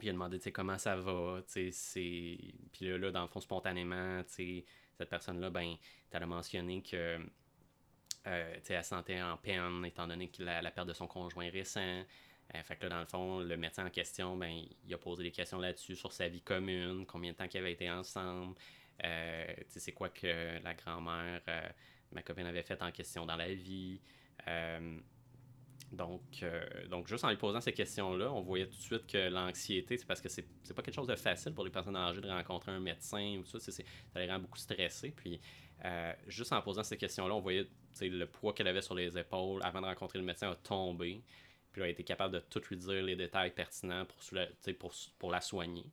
puis il a demandé comment ça va. Puis là, là, dans le fond, spontanément, cette personne-là, ben, elle a mentionné que euh, elle sentait en peine étant donné que la, la perte de son conjoint récent. Euh, fait que là, dans le fond, le médecin en question, ben, il a posé des questions là-dessus sur sa vie commune, combien de temps qu'ils avaient été ensemble, euh, c'est quoi que la grand-mère, ma copine avait fait en question dans la vie. Euh, donc, donc, juste en lui posant ces questions-là, on voyait tout de suite que l'anxiété, c'est parce que c'est, pas quelque chose de facile pour les personnes âgées de rencontrer un médecin ou tout ça, ça les rend beaucoup stressés. Puis, juste en posant ces questions-là, on voyait le poids qu'elle avait sur les épaules avant de rencontrer le médecin a tombé. Puis, elle a été capable de tout lui dire les détails pertinents pour, pour, pour la soigner.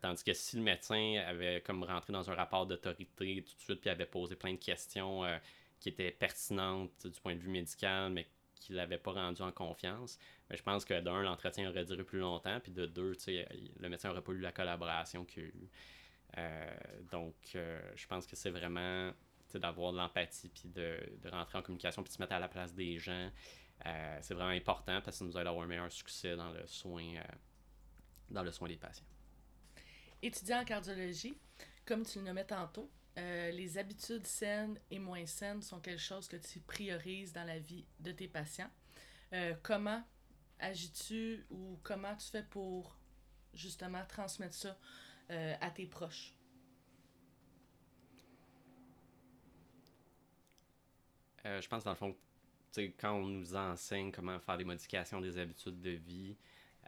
Tandis que si le médecin avait comme rentré dans un rapport d'autorité tout de suite, puis avait posé plein de questions euh, qui étaient pertinentes du point de vue médical, mais qu'il n'avait pas rendu en confiance, mais je pense que d'un, l'entretien aurait duré plus longtemps, puis de deux, le médecin n'aurait pas eu la collaboration qu'il a eu. Euh, donc, euh, je pense que c'est vraiment d'avoir de l'empathie, puis de, de, rentrer en communication, puis de se mettre à la place des gens. c'est vraiment important parce que ça nous aide à avoir un meilleur succès dans le soin, dans le soin des patients. Étudiant en cardiologie, comme tu le nommais tantôt, euh, les habitudes saines et moins saines sont quelque chose que tu priorises dans la vie de tes patients. Euh, comment agis-tu ou comment tu fais pour justement transmettre ça euh, à tes proches? je pense dans le fond, quand on nous enseigne comment faire des modifications des habitudes de vie,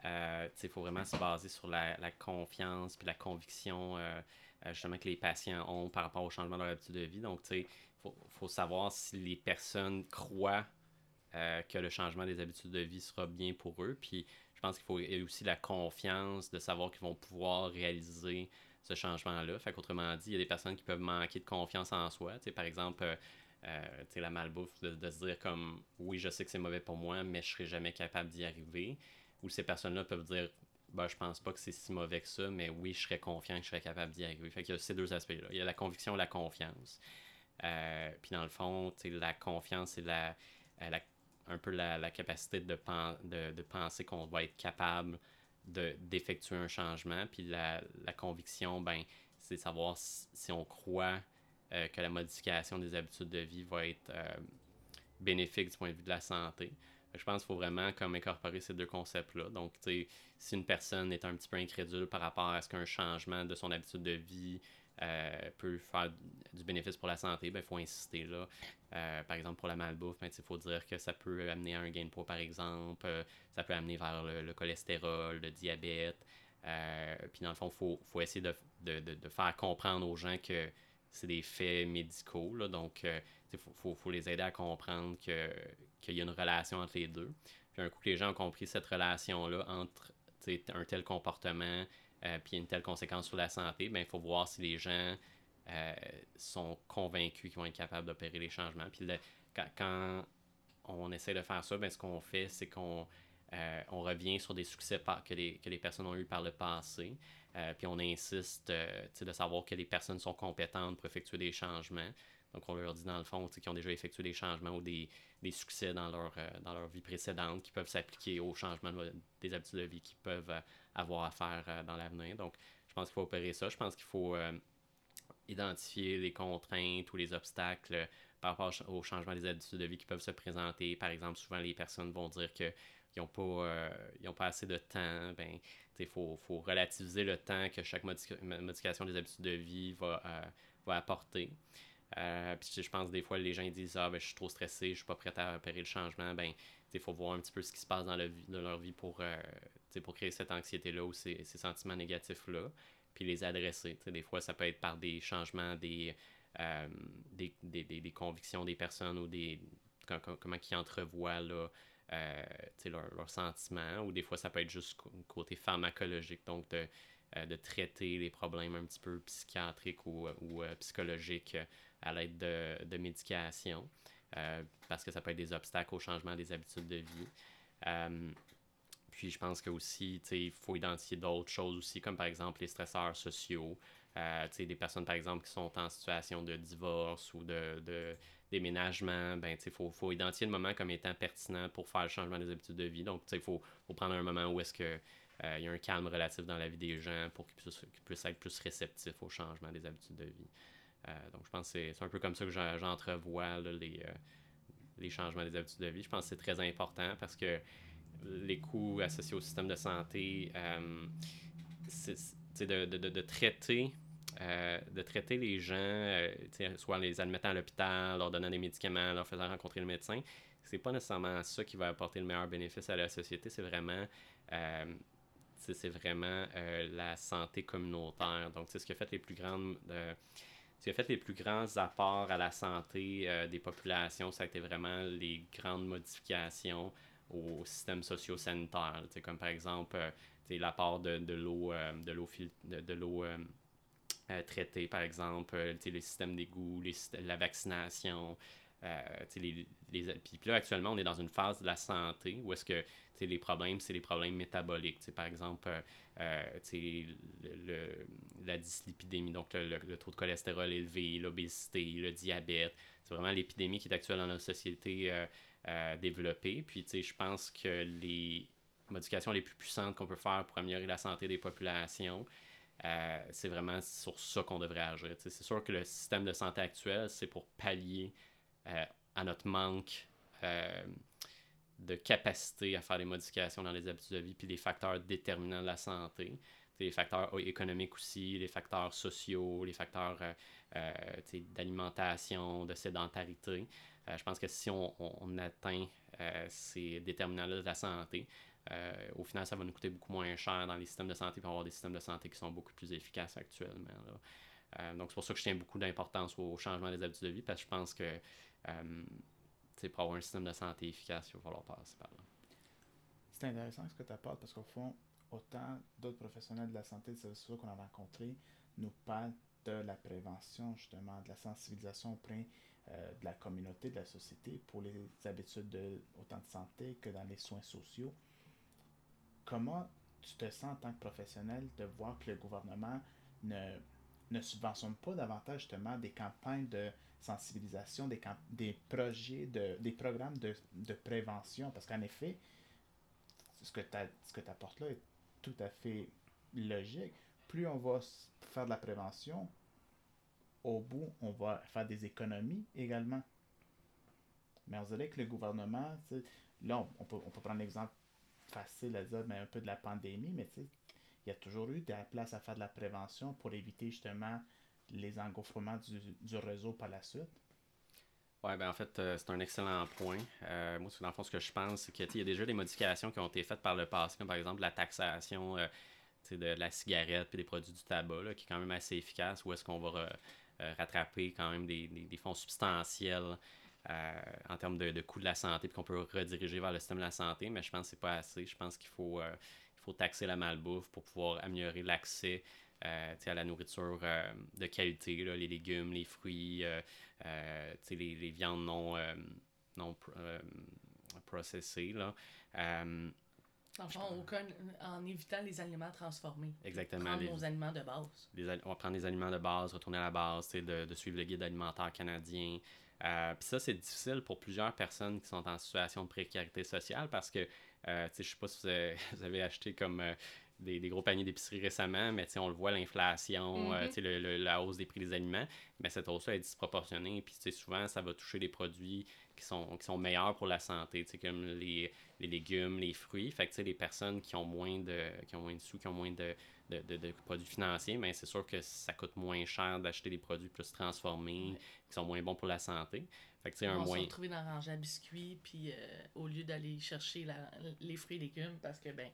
il faut vraiment se baser sur la, confiance puis la conviction justement que les patients ont par rapport au changement de leur habitude de vie. Donc, il faut, faut, savoir si les personnes croient que le changement des habitudes de vie sera bien pour eux. Puis, je pense qu'il faut aussi la confiance de savoir qu'ils vont pouvoir réaliser ce changement-là. Fait qu'autrement dit, il y a des personnes qui peuvent manquer de confiance en soi. par exemple, la malbouffe, de, de, se dire comme oui, je sais que c'est mauvais pour moi, mais je serai jamais capable d'y arriver où ces personnes-là peuvent dire ben, je pense pas que c'est si mauvais que ça, mais oui, je serais confiant que je serais capable d'y arriver. Fait y a ces deux aspects-là. Il y a la conviction et la confiance. Euh, puis dans le fond, la confiance, c'est la, euh, un peu la, capacité de, penser qu'on va être capable d'effectuer un changement. Puis la, conviction, ben, c'est savoir si, on croit euh, que la modification des habitudes de vie va être bénéfique du point de vue de la santé. Je pense qu'il faut vraiment comme incorporer ces deux concepts-là. Donc, si une personne est un petit peu incrédule par rapport à ce qu'un changement de son habitude de vie euh, peut faire du bénéfice pour la santé, il ben, faut insister là. Euh, par exemple, pour la malbouffe, ben, il faut dire que ça peut amener à un gain de poids, par exemple. Euh, ça peut amener vers le, cholestérol, le diabète. puis dans le fond, il faut, faut, essayer de, de, de, faire comprendre aux gens que c'est des faits médicaux. Là, donc, il faut, faut, les aider à comprendre qu'il y a une relation entre les deux. Puis un coup les gens ont compris cette relation-là entre un tel comportement euh, une telle conséquence sur la santé, ben il faut voir si les gens euh, sont convaincus qu'ils vont être capables d'opérer les changements. Puis quand, on essaie de faire ça, ben ce qu'on fait, c'est qu'on euh, on revient sur des succès que les, que les personnes ont eu par le passé. Puis on insiste de savoir que les personnes sont compétentes pour effectuer des changements. Donc, on leur dit dans le fond qu'ils ont déjà effectué des changements ou des, succès dans leur, euh, dans leur vie précédente qui peuvent s'appliquer aux changements des habitudes de vie qu'ils peuvent euh, avoir à faire euh, dans l'avenir. Donc, je pense qu'il faut opérer ça. Je pense qu'il faut identifier les contraintes ou les obstacles par rapport au changement des habitudes de vie qui peuvent se présenter. Par exemple, souvent les personnes vont dire qu'ils n'ont pas, pas assez de temps. Ben, il faut, faut, relativiser le temps que chaque modification des habitudes de vie va, va apporter. Euh, puis je pense des fois les gens disent ah ben je suis trop stressé, je suis pas prêt à opérer le changement. Ben il faut voir un petit peu ce qui se passe dans, le, dans leur vie pour, euh, pour créer cette anxiété-là ou ces, ces sentiments négatifs-là, puis les adresser. des fois, ça peut être par des changements des, euh, des, des, des, convictions des personnes ou des comment, ils entrevoient là, leurs leur sentiments, ou des fois, ça peut être juste côté pharmacologique, donc de, de traiter les problèmes un petit peu psychiatriques ou, ou psychologiques à l'aide de, de médication. parce que ça peut être des obstacles au changement des habitudes de vie. puis je pense que aussi, il faut identifier d'autres choses aussi, comme par exemple les stresseurs sociaux. des personnes, par exemple, qui sont en situation de divorce ou de déménagement, ben, il faut, faut, identifier le moment comme étant pertinent pour faire le changement des habitudes de vie. Donc, il faut, faut, prendre un moment où est-ce que euh, il y a un calme relatif dans la vie des gens pour qu'ils puissent, être plus réceptifs au changement des habitudes de vie. Euh, donc, je pense que c'est un peu comme ça que j'entrevois les, euh, les changements des habitudes de vie. Je pense que c'est très important parce que les coûts associés au système de santé, c'est de, de, de, traiter de traiter les gens, soit les admettant à l'hôpital, leur donnant des médicaments, leur faisant rencontrer le médecin, c'est pas nécessairement ça qui va apporter le meilleur bénéfice à la société. C'est vraiment c'est vraiment euh, la santé communautaire. Donc, c'est ce qui a fait les plus grandes. Euh, ce qui a fait les plus grands apports à la santé euh, des populations, ça a été vraiment les grandes modifications au système socio-sanitaire. Comme par exemple l'apport de, de l'eau de l'eau de, de l'eau traitée, par exemple, le système d'égout, la vaccination. les, les, puis là, actuellement, on est dans une phase de la santé où est-ce que les problèmes, c'est les problèmes métaboliques. par exemple, euh, euh le, la dyslipidémie, donc le, taux de cholestérol élevé, l'obésité, le diabète. C'est vraiment l'épidémie qui est actuelle dans notre société euh, euh, développée. Puis, je pense que les modifications les plus puissantes qu'on peut faire pour améliorer la santé des populations, c'est vraiment sur ça qu'on devrait agir. C'est sûr que le système de santé actuel, c'est pour pallier à notre manque de capacité à faire des modifications dans les habitudes de vie, puis des facteurs déterminants de la santé. les facteurs économiques aussi, les facteurs sociaux, les facteurs euh, euh, d'alimentation, de sédentarité. Euh, je pense que si on, on, atteint ces déterminants-là de la santé, au final, ça va nous coûter beaucoup moins cher dans les systèmes de santé, pour avoir des systèmes de santé qui sont beaucoup plus efficaces actuellement. donc, c'est pour ça que je tiens beaucoup d'importance au changement des habitudes de vie, parce que je pense que pour avoir un système de santé efficace, il va falloir passer par là. C'est intéressant ce que tu apportes parce qu'au fond, autant d'autres professionnels de la santé, c'est ça qu'on a rencontrés, nous parlent de la prévention, justement, de la sensibilisation auprès euh, de la communauté, de la société pour les habitudes de, autant de santé que dans les soins sociaux. Comment tu te sens en tant que professionnel de voir que le gouvernement ne, ne subventionne pas davantage justement des campagnes de sensibilisation, des, des projets, de, des programmes de, prévention? Parce qu'en effet, ce que tu apportes là est tout à fait logique. Plus on va faire de la prévention, au bout, on va faire des économies également. Mais on dirait que le gouvernement, là, on, peut, on peut prendre l'exemple facile à dire, mais un peu de la pandémie, mais il y a toujours eu de la place à faire de la prévention pour éviter justement les engouffrements du, du réseau par la suite? Oui, ben en fait, euh, c'est un excellent point. Euh, moi, dans le fond, ce que je pense, c'est qu'il y a déjà des modifications qui ont été faites par le passé, comme par exemple la taxation euh, de la cigarette et des produits du tabac, qui est quand même assez efficace, où est-ce qu'on va rattraper quand même des, des, fonds substantiels en termes de, de coût de la santé, puis qu'on peut rediriger vers le système de la santé, mais je pense que c'est pas assez. Je pense qu'il faut, il faut taxer la malbouffe pour pouvoir améliorer l'accès euh, à la nourriture euh, de qualité, les légumes, les fruits, euh, les, les, viandes non, non processées. Là. en évitant les aliments transformés. Exactement. Prendre nos aliments de base. on va prendre les aliments de base, retourner à la base, de, de suivre le guide alimentaire canadien. Puis ça, c'est difficile pour plusieurs personnes qui sont en situation de précarité sociale parce que, euh, je ne sais pas si vous avez, [LAUGHS] acheté comme des, gros paniers d'épicerie récemment, mais on le voit, l'inflation, euh, mm-hmm. la hausse des prix des aliments, mais cette hausse-là est disproportionnée. Puis souvent, ça va toucher des produits qui sont, qui sont meilleurs pour la santé, comme les, les, légumes, les fruits. Fait que les personnes qui ont moins de, qui ont moins de sous, qui ont moins de, de, de, produits financiers, mais c'est sûr que ça coûte moins cher d'acheter des produits plus transformés, qui sont moins bons pour la santé. Fait que, un On moyen... se retrouver dans la à biscuits, puis euh, au lieu d'aller chercher les fruits et légumes, parce que, ben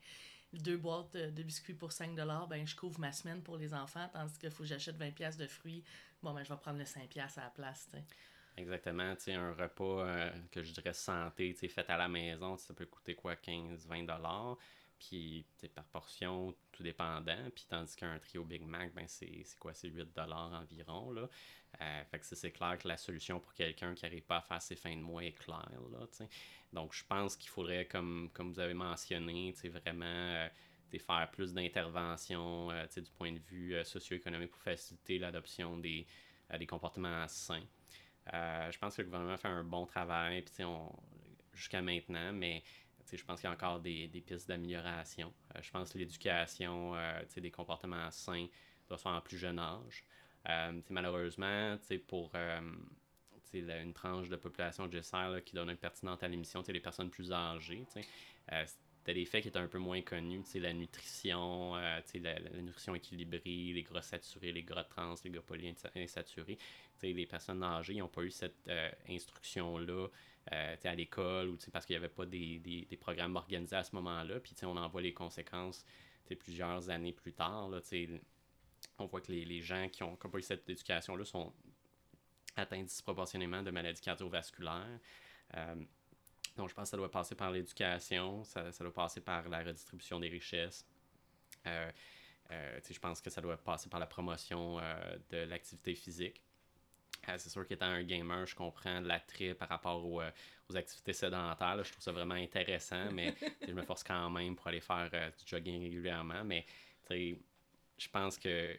deux boîtes de biscuits pour 5 ben je couvre ma semaine pour les enfants, tandis qu'il faut que j'achète 20$ de fruits. Bon, ben je vais prendre le 5$ à la place. T'sais. Exactement, tu un repas euh, que je dirais santé, tu fait à la maison, ça peut coûter quoi, 15-20$. Puis par portion, tout dépendant. Puis tandis qu'un trio Big Mac, ben c'est quoi, c'est 8 environ. Là. Euh, fait que c'est clair que la solution pour quelqu'un qui n'arrive pas à faire ses fins de mois est claire. Là, Donc je pense qu'il faudrait, comme, comme vous avez mentionné, vraiment euh, faire plus d'interventions euh, du point de vue socio-économique pour faciliter l'adoption des, des comportements sains. je pense que le gouvernement fait un bon travail jusqu'à maintenant, mais je pense qu'il y a encore des, pistes d'amélioration. Euh, je pense que l'éducation euh, des comportements sains doit se faire en plus jeune âge. Euh, malheureusement, pour une tranche de population de GSR qui donne une pertinente à l'émission, les personnes plus âgées, c'était des faits qui étaient un peu moins connus, la nutrition, la, la, nutrition équilibrée, les gras saturés, les gras trans, les gras polyinsaturés. Les personnes âgées n'ont pas eu cette instruction-là euh, à l'école ou parce qu'il n'y avait pas des, des, programmes organisés à ce moment-là. Puis on en voit les conséquences plusieurs années plus tard. Là, on voit que les, les gens qui ont, pas eu cette éducation-là sont atteints disproportionnément de maladies cardiovasculaires. Euh, donc, je pense que ça doit passer par l'éducation, ça, ça, doit passer par la redistribution des richesses. Euh, je pense que ça doit passer par la promotion de l'activité physique. Euh, c'est sûr qu'étant un gamer, je comprends l'attrait par rapport euh, aux, activités sédentaires. Je trouve ça vraiment intéressant, [LAUGHS] mais je me force quand même pour aller faire euh, du jogging régulièrement. Mais je pense que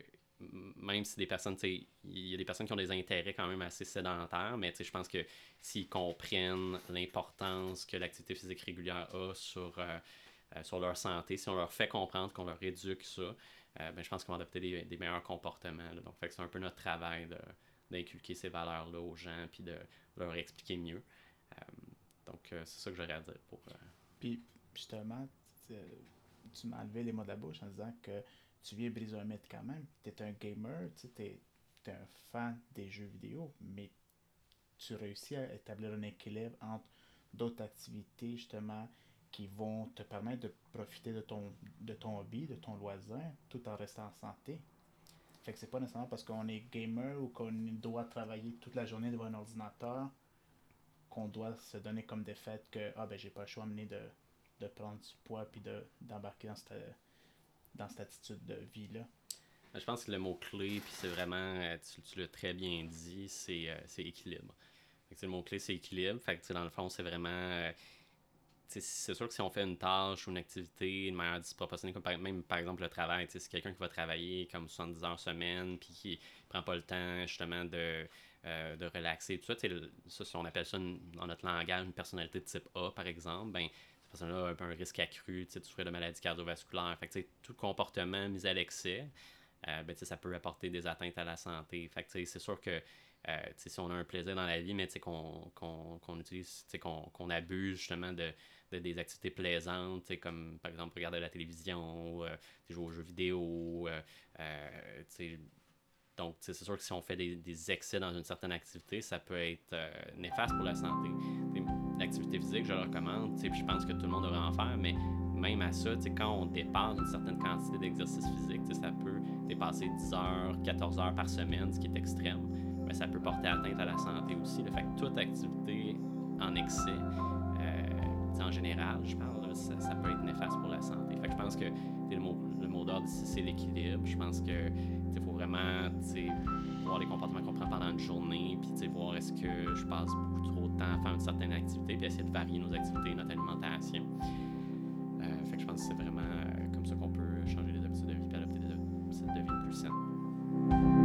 même si des personnes, il y a des personnes qui ont des intérêts quand même assez sédentaires, mais je pense que s'ils comprennent l'importance que l'activité physique régulière a sur, sur leur santé, si on leur fait comprendre qu'on leur éduque ça, ben, je pense qu'on va adopter des, meilleurs comportements. Donc, c'est un peu notre travail de, d'inculquer ces valeurs-là aux gens puis de leur expliquer mieux. Euh, donc, euh, c'est ça que j'aurais à dire pour. Euh, puis, justement, tu m'as enlevé les mots de la bouche en disant que tu viens briser un mythe quand même. Tu es un gamer, tu es, un fan des jeux vidéo, mais tu réussis à établir un équilibre entre d'autres activités, justement, qui vont te permettre de profiter de ton, de ton hobby, de ton loisir, tout en restant en santé. Fait que c'est pas nécessairement parce qu'on est gamer ou qu'on doit travailler toute la journée devant un ordinateur qu'on doit se donner comme défaite que ah ben j'ai pas le choix de, de prendre du poids puis d'embarquer dans cette, dans cette attitude de vie là. Je pense que le mot clé, puis c'est vraiment, euh, tu, l'as très bien dit, c'est euh, équilibre. le mot clé, c'est équilibre. Fait que dans le fond, c'est vraiment euh, c'est sûr que si on fait une tâche ou une activité de manière disproportionnée, comme par, même par exemple le travail, c'est quelqu'un qui va travailler comme 70 heures semaine, puis qui prend pas le temps justement de, euh, de relaxer, tout ça, ça, si on appelle ça dans notre langage une personnalité de type A, par exemple, ben, cette personne-là a un, risque accru de souffrir de maladies cardiovasculaires. Fait tout comportement mis à l'excès, euh, ben, ça peut apporter des atteintes à la santé. Fait c'est sûr que euh, si on a un plaisir dans la vie, mais qu'on qu'on utilise, qu'on abuse justement de, des activités plaisantes, comme par exemple regarder la télévision, euh, jouer aux jeux vidéo. Euh, euh, donc, c'est sûr que si on fait des, excès dans une certaine activité, ça peut être néfaste pour la santé. L'activité physique, je le recommande, puis je pense que tout le monde devrait en faire, mais même à ça, quand on dépasse une certaine quantité d'exercice physique, ça peut dépasser 10 heures, 14 heures par semaine, ce qui est extrême, mais ça peut porter atteinte à la santé aussi. Le fait que toute activité en excès en général, je parle, ça, peut être néfaste pour la santé. Je pense que le mot, le mot d'ordre ici, c'est l'équilibre. Je pense que il faut vraiment voir les comportements qu'on prend pendant une journée, puis voir est-ce que je passe beaucoup trop de temps à faire une certaine activité, puis essayer de varier nos activités, notre alimentation. Euh, fait que je pense que c'est vraiment euh, comme ça qu'on peut changer les habitudes de vie et adopter des habitudes de vie plus saines.